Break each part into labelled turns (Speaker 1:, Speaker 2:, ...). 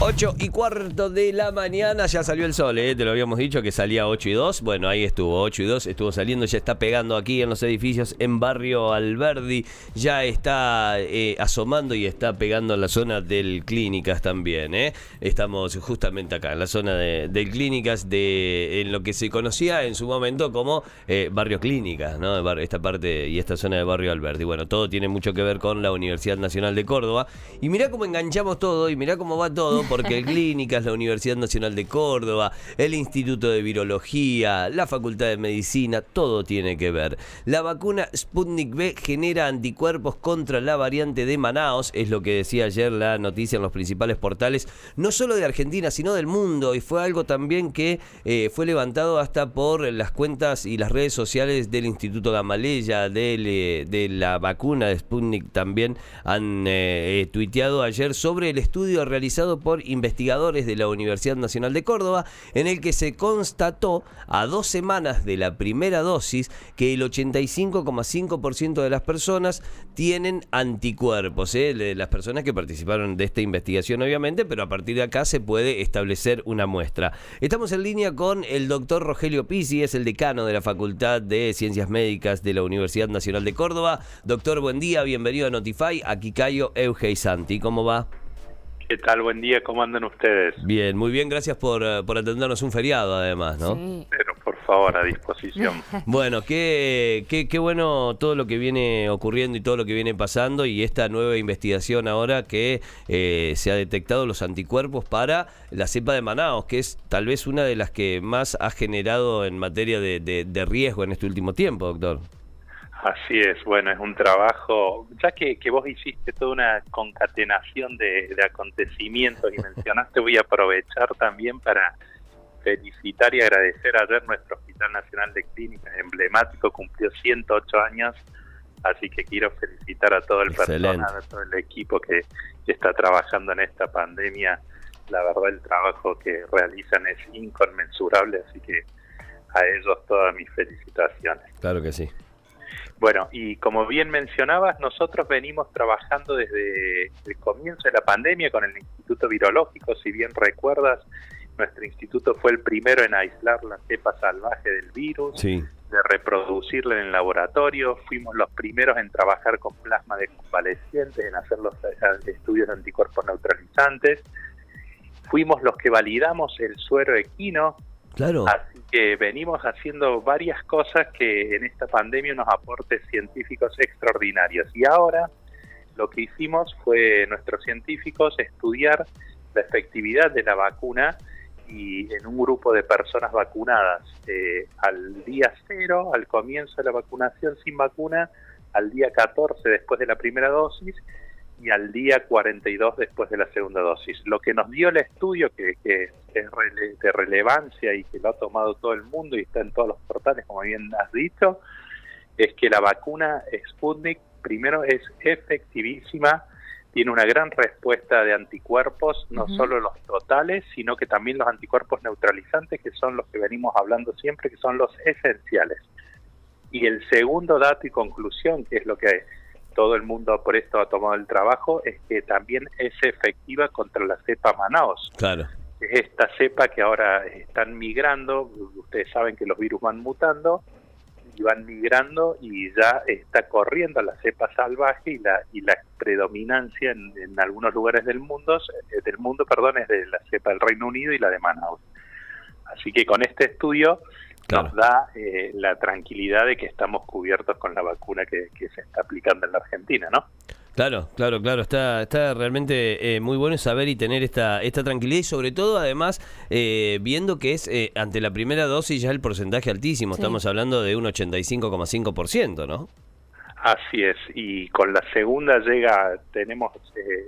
Speaker 1: 8 y cuarto de la mañana, ya salió el sol, ¿eh? te lo habíamos dicho que salía 8 y 2. Bueno, ahí estuvo, 8 y 2, estuvo saliendo, ya está pegando aquí en los edificios en barrio Alberdi, ya está eh, asomando y está pegando en la zona del Clínicas también. ¿eh? Estamos justamente acá, en la zona de, del Clínicas, de, en lo que se conocía en su momento como eh, barrio Clínicas, ¿no? esta parte y esta zona de barrio Alberdi. Bueno, todo tiene mucho que ver con la Universidad Nacional de Córdoba. Y mirá cómo enganchamos todo y mirá cómo va todo porque el Clínicas, la Universidad Nacional de Córdoba, el Instituto de Virología, la Facultad de Medicina, todo tiene que ver. La vacuna Sputnik V genera anticuerpos contra la variante de Manaos, es lo que decía ayer la noticia en los principales portales, no solo de Argentina, sino del mundo, y fue algo también que eh, fue levantado hasta por las cuentas y las redes sociales del Instituto Gamaleya, de, de la vacuna de Sputnik también han eh, tuiteado ayer sobre el estudio realizado por investigadores de la Universidad Nacional de Córdoba, en el que se constató a dos semanas de la primera dosis que el 85,5% de las personas tienen anticuerpos, ¿eh? las personas que participaron de esta investigación obviamente, pero a partir de acá se puede establecer una muestra. Estamos en línea con el doctor Rogelio Pizzi, es el decano de la Facultad de Ciencias Médicas de la Universidad Nacional de Córdoba. Doctor, buen día, bienvenido a Notify, aquí Cayo Euge Santi, ¿cómo va?
Speaker 2: ¿Qué tal? Buen día, ¿cómo andan ustedes?
Speaker 1: Bien, muy bien, gracias por, eh, por atendernos un feriado además, ¿no?
Speaker 2: Pero por favor, a disposición.
Speaker 1: bueno, qué, qué, qué, bueno todo lo que viene ocurriendo y todo lo que viene pasando y esta nueva investigación ahora que eh, se ha detectado los anticuerpos para la cepa de Manaos, que es tal vez una de las que más ha generado en materia de, de riesgo en este último tiempo, doctor.
Speaker 2: Así es, bueno, es un trabajo, ya que, que vos hiciste toda una concatenación de, acontecimientos y mencionaste, voy a aprovechar también para felicitar y agradecer ayer nuestro Hospital Nacional de Clínicas, emblemático, cumplió 108 años, así que quiero felicitar a todo el personal, a todo el equipo que, que está trabajando en esta pandemia. La verdad, el trabajo que realizan es inconmensurable, así que a ellos todas mis felicitaciones.
Speaker 1: Claro que sí.
Speaker 2: Bueno, y como bien mencionabas, nosotros venimos trabajando desde el comienzo de la pandemia con el Instituto Virológico. Si bien recuerdas, nuestro instituto fue el primero en aislar la cepa salvaje del virus, de reproducirla en el laboratorio. Fuimos los primeros en trabajar con plasma de convalecientes, en hacer los eh, estudios de anticuerpos neutralizantes. Fuimos los que validamos el suero equino, Así que venimos haciendo varias cosas que en esta pandemia nos aportes científicos extraordinarios. Y ahora lo que hicimos fue nuestros científicos estudiar la efectividad de la vacuna y en un grupo de personas vacunadas eh, al día cero, al comienzo de la vacunación sin vacuna, al día 14 después de la primera dosis y al día 42 después de la segunda dosis. Lo que nos dio el estudio, que, es de relevancia y que lo ha tomado todo el mundo y está en todos los portales, como bien has dicho, es que la vacuna Sputnik, primero, es efectivísima, tiene una gran respuesta de anticuerpos, no solo los totales, sino que también los anticuerpos neutralizantes, que son los que venimos hablando siempre, que son los esenciales. Y el segundo dato y conclusión, que es lo que todo el mundo por esto ha tomado el trabajo, es que también es efectiva contra la cepa Manaos.
Speaker 1: Claro.
Speaker 2: Es esta cepa que ahora están migrando, ustedes saben que los virus van mutando y van migrando y ya está corriendo la cepa salvaje y la y la predominancia en, algunos lugares del mundo, eh, del mundo, perdón, es de la cepa del Reino Unido y la de Manaus. Así que con este estudio nos da eh, la tranquilidad de que estamos cubiertos con la vacuna que, se está aplicando en la Argentina, ¿no?
Speaker 1: Claro, claro, claro. Está, está realmente eh, muy bueno saber y tener esta, esta tranquilidad y sobre todo, además, eh, viendo que es ante la primera dosis ya el porcentaje altísimo. Estamos hablando de un 85,5%, ¿no?
Speaker 2: Así es. Y con la segunda llega, tenemos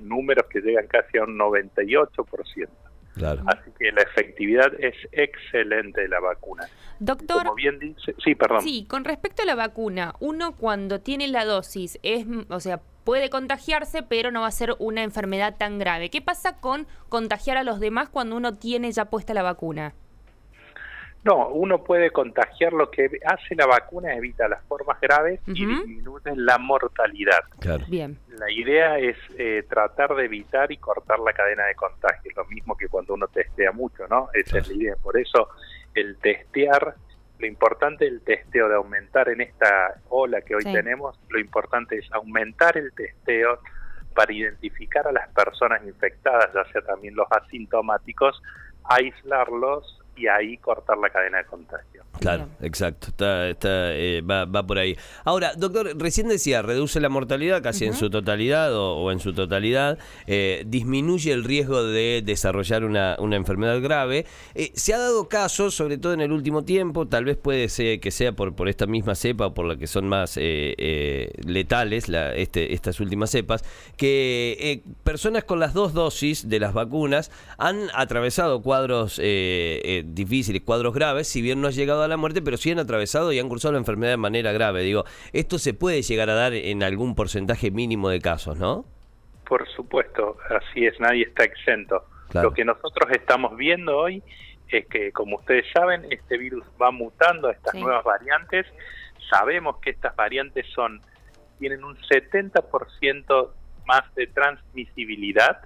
Speaker 2: números que llegan casi a un 98%. Así que la efectividad es excelente de la vacuna.
Speaker 3: Doctor,
Speaker 2: Como bien dice, sí, perdón.
Speaker 3: Sí, con respecto a la vacuna, uno cuando tiene la dosis es, o sea, puede contagiarse, pero no va a ser una enfermedad tan grave. ¿Qué pasa con contagiar a los demás cuando uno tiene ya puesta la vacuna?
Speaker 2: No, uno puede contagiar. Lo que hace la vacuna es evita las formas graves y disminuye la mortalidad.
Speaker 1: Claro.
Speaker 3: Bien.
Speaker 2: La idea es eh, tratar de evitar y cortar la cadena de contagio, lo mismo que cuando uno testea mucho, ¿no? Esa es la idea. Por eso el testear, lo importante del testeo, de aumentar en esta ola que hoy
Speaker 3: Sí.
Speaker 2: tenemos, lo importante es aumentar el testeo para identificar a las personas infectadas, ya sea también los asintomáticos, aislarlos y ahí cortar la cadena de contagio.
Speaker 1: Claro,
Speaker 3: Bien.
Speaker 1: exacto, está, está, eh, va, va por ahí. Ahora, doctor, recién decía, reduce la mortalidad casi en su totalidad o, o en su totalidad, eh, disminuye el riesgo de desarrollar una, una enfermedad grave. Eh, se ha dado casos, sobre todo en el último tiempo, tal vez puede ser que sea por, por esta misma cepa o por la que son más eh, eh, letales, la, este, estas últimas cepas, que eh, personas con las dos dosis de las vacunas han atravesado cuadros difíciles, cuadros graves, si bien no ha llegado a la muerte, pero sí han atravesado y han cursado la enfermedad de manera grave. Digo, esto se puede llegar a dar en algún porcentaje mínimo de casos, ¿no?
Speaker 2: Por supuesto, así es, nadie está exento.
Speaker 1: Claro.
Speaker 2: Lo que nosotros estamos viendo hoy es que, como ustedes saben, este virus va mutando a estas
Speaker 3: Sí.
Speaker 2: nuevas variantes. Sabemos que estas variantes son tienen un 70% más de transmisibilidad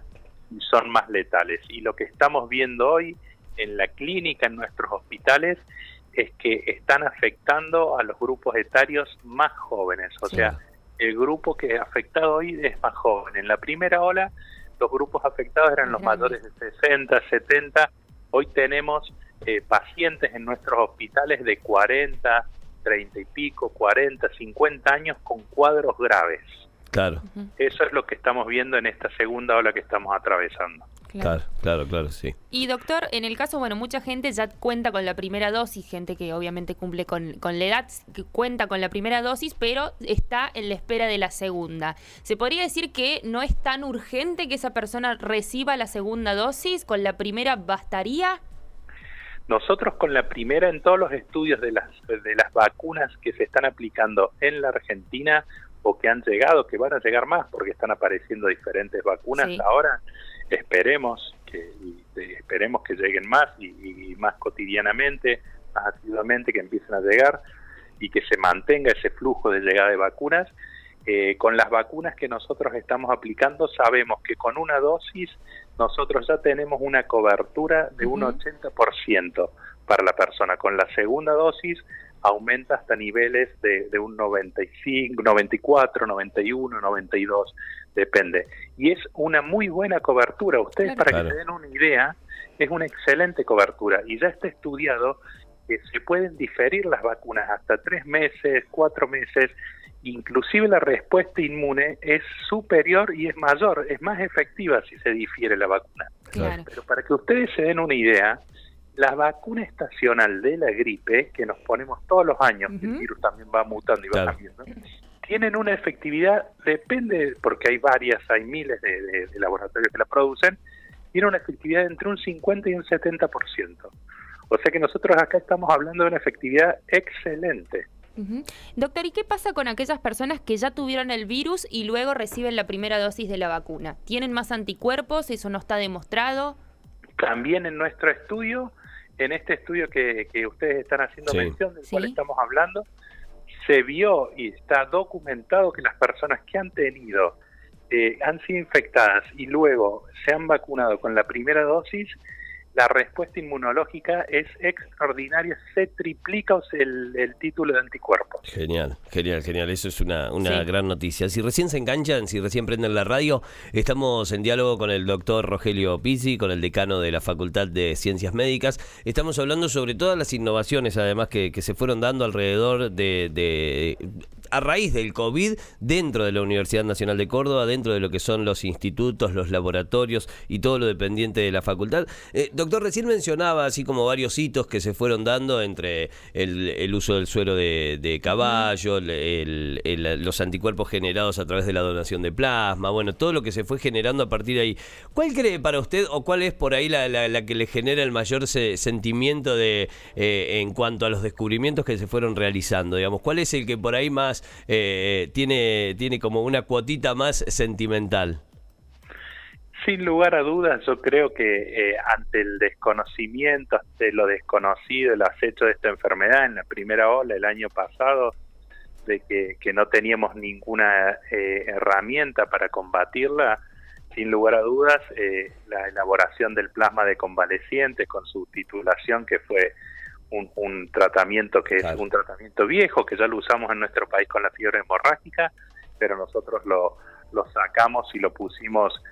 Speaker 2: y son más letales. Y lo que estamos viendo hoy en la clínica, en nuestros hospitales, es que están afectando a los grupos etarios más jóvenes. O
Speaker 3: Sí.
Speaker 2: sea, el grupo que es afectado hoy es más joven. En la primera ola, los grupos afectados eran los mayores de 60, 70. Hoy tenemos eh, pacientes en nuestros hospitales de 40, 30 y pico, 40, 50 años con cuadros graves.
Speaker 1: Claro,
Speaker 2: Eso es lo que estamos viendo en esta segunda ola que estamos atravesando.
Speaker 1: Claro, claro, claro, sí.
Speaker 3: Y doctor, en el caso, bueno, mucha gente ya cuenta con la primera dosis, gente que obviamente cumple con, con la edad, que cuenta con la primera dosis, pero está en la espera de la segunda. ¿Se podría decir que no es tan urgente que esa persona reciba la segunda dosis? ¿Con la primera bastaría?
Speaker 2: Nosotros con la primera en todos los estudios de las, de las vacunas que se están aplicando en la Argentina o que han llegado, que van a llegar más porque están apareciendo diferentes vacunas
Speaker 3: Sí.
Speaker 2: ahora, esperemos que y, esperemos que lleguen más y, y más cotidianamente, más asiduamente que empiecen a llegar y que se mantenga ese flujo de llegada de vacunas. Eh, con las vacunas que nosotros estamos aplicando sabemos que con una dosis nosotros ya tenemos una cobertura de un
Speaker 3: Ujú.
Speaker 2: 80% para la persona. Con la segunda dosis aumenta hasta niveles de, de un 95, 94, 91, 92, depende. Y es una muy buena cobertura. Ustedes,
Speaker 3: Claro.
Speaker 2: para
Speaker 1: Claro.
Speaker 2: que se den una idea, es una excelente cobertura. Y ya está estudiado que se pueden diferir las vacunas hasta tres meses, cuatro meses, inclusive la respuesta inmune es superior y es mayor, es más efectiva si se difiere la vacuna.
Speaker 3: Claro.
Speaker 2: Pero para que ustedes se den una idea, la vacuna estacional de la gripe, que nos ponemos todos los años, que el virus también va mutando y va
Speaker 1: Claro.
Speaker 2: cambiando, tienen una efectividad, depende, porque hay varias, hay miles de, de- de laboratorios que la producen, tiene una efectividad entre un 50 y un 70%. O sea que nosotros acá estamos hablando de una efectividad excelente.
Speaker 3: Ujú. Doctor, ¿y qué pasa con aquellas personas que ya tuvieron el virus y luego reciben la primera dosis de la vacuna? ¿Tienen más anticuerpos? ¿Eso no está demostrado?
Speaker 2: También en nuestro estudio, en este estudio que, que ustedes están haciendo
Speaker 1: Sí.
Speaker 2: mención, del cual estamos hablando, se vio y está documentado que las personas que han tenido, eh, han sido infectadas y luego se han vacunado con la primera dosis, la respuesta inmunológica es extraordinaria, se triplica el, el título de anticuerpos.
Speaker 1: Genial, genial, genial. Eso es una, una
Speaker 3: Sí.
Speaker 1: gran noticia. Si recién se enganchan, si recién prenden la radio, estamos en diálogo con el doctor Rogelio Pizzi, con el decano de la Facultad de Ciencias Médicas. Estamos hablando sobre todas las innovaciones, además, que, que se fueron dando alrededor de, de- a raíz del COVID dentro de la Universidad Nacional de Córdoba, dentro de lo que son los institutos, los laboratorios y todo lo dependiente de la facultad. Eh, doctor, recién mencionaba así como varios hitos que se fueron dando entre el, el uso del suero de, de caballo, el- el- el- los anticuerpos generados a través de la donación de plasma, bueno, todo lo que se fue generando a partir de ahí. ¿Cuál cree para usted o cuál es por ahí la, la- la que le genera el mayor se- sentimiento de eh, en cuanto a los descubrimientos que se fueron realizando? Digamos, ¿cuál es el que por ahí más eh, tiene, tiene como una cuotita más sentimental?
Speaker 2: sin lugar a dudas, yo creo que eh, ante el desconocimiento, ante lo desconocido, el acecho de esta enfermedad en la primera ola el año pasado, de que, no teníamos ninguna eh, herramienta para combatirla, sin lugar a dudas, la elaboración del plasma de convalecientes con su titulación, que fue un, tratamiento que es un tratamiento viejo, que ya lo usamos en nuestro país con la fiebre hemorrágica, pero nosotros lo, lo sacamos y lo pusimos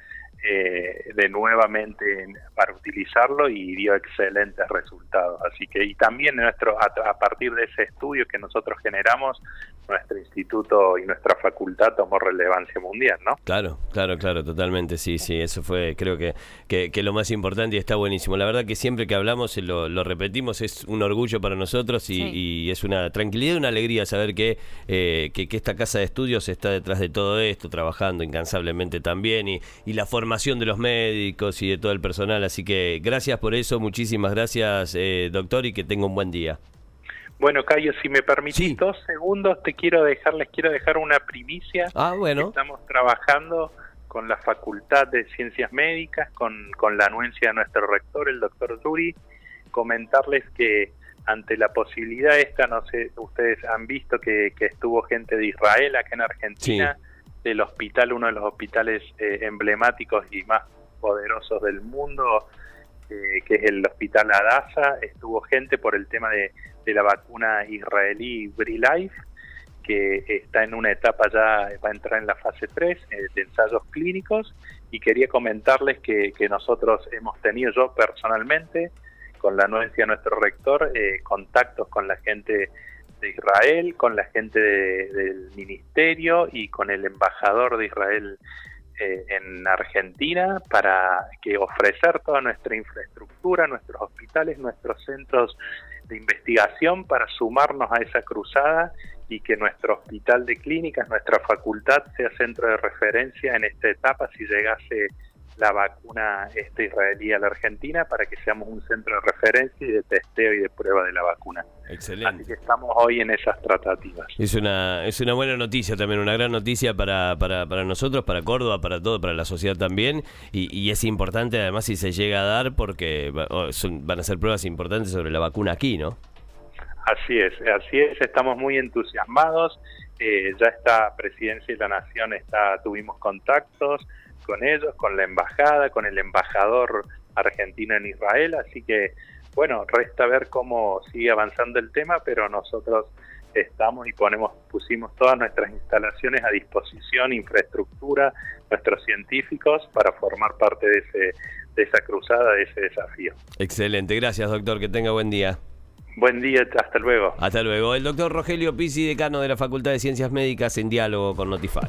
Speaker 2: eh, de nuevamente para utilizarlo y dio excelentes resultados. Así que, y también nuestro, a, partir de ese estudio que nosotros generamos, nuestro instituto y nuestra facultad tomó relevancia mundial, ¿no?
Speaker 1: Claro, claro, claro, totalmente, sí, sí, eso fue, creo que, que, lo más importante y está buenísimo. La verdad que siempre que hablamos, lo, lo repetimos, es un orgullo para nosotros y, es una tranquilidad y una alegría saber que, eh, que, que, esta casa de estudios está detrás de todo esto, trabajando incansablemente también y, y la formación de los médicos y de todo el personal. Así que gracias por eso, muchísimas gracias, eh, doctor, y que tenga un buen día.
Speaker 2: Bueno, Cayo, si me permitís dos segundos, te quiero dejar, les quiero dejar una primicia.
Speaker 1: Ah, bueno.
Speaker 2: Estamos trabajando con la Facultad de Ciencias Médicas, con, con la anuencia de nuestro rector, el doctor Duri, comentarles que ante la posibilidad esta, no sé, ustedes han visto que, que estuvo gente de Israel acá en Argentina del hospital, uno de los hospitales eh, emblemáticos y más poderosos del mundo, eh, que es el Hospital Adasa. Estuvo gente por el tema de, la vacuna israelí BriLife, que está en una etapa ya, va a entrar en la fase 3 eh, de ensayos clínicos. Y quería comentarles que, que nosotros hemos tenido, yo personalmente, con la anuencia de nuestro rector, contactos con la gente de Israel, con la gente del ministerio y con el embajador de Israel eh, en Argentina para que ofrecer toda nuestra infraestructura, nuestros hospitales, nuestros centros de investigación para sumarnos a esa cruzada y que nuestro hospital de clínicas, nuestra facultad sea centro de referencia en esta etapa si llegase la vacuna este israelí a la Argentina para que seamos un centro de referencia y de testeo y de prueba de la vacuna.
Speaker 1: Excelente.
Speaker 2: Así que estamos hoy en esas tratativas.
Speaker 1: Es una, es una buena noticia también, una gran noticia para, para, para nosotros, para Córdoba, para todo, para la sociedad también. Y, y es importante además si se llega a dar porque van a ser pruebas importantes sobre la vacuna aquí, ¿no?
Speaker 2: Así es, así es, estamos muy entusiasmados. Eh, ya esta presidencia de la nación está, tuvimos contactos, con ellos, con la embajada, con el embajador argentino en Israel, así que bueno, resta ver cómo sigue avanzando el tema, pero nosotros estamos y ponemos pusimos todas nuestras instalaciones a disposición, infraestructura, nuestros científicos para formar parte de ese de esa cruzada, de ese desafío.
Speaker 1: Excelente, gracias doctor, que tenga buen día.
Speaker 2: Buen día, hasta luego.
Speaker 1: Hasta luego. El doctor Rogelio Pisi, decano de la Facultad de Ciencias Médicas, en diálogo con Notify.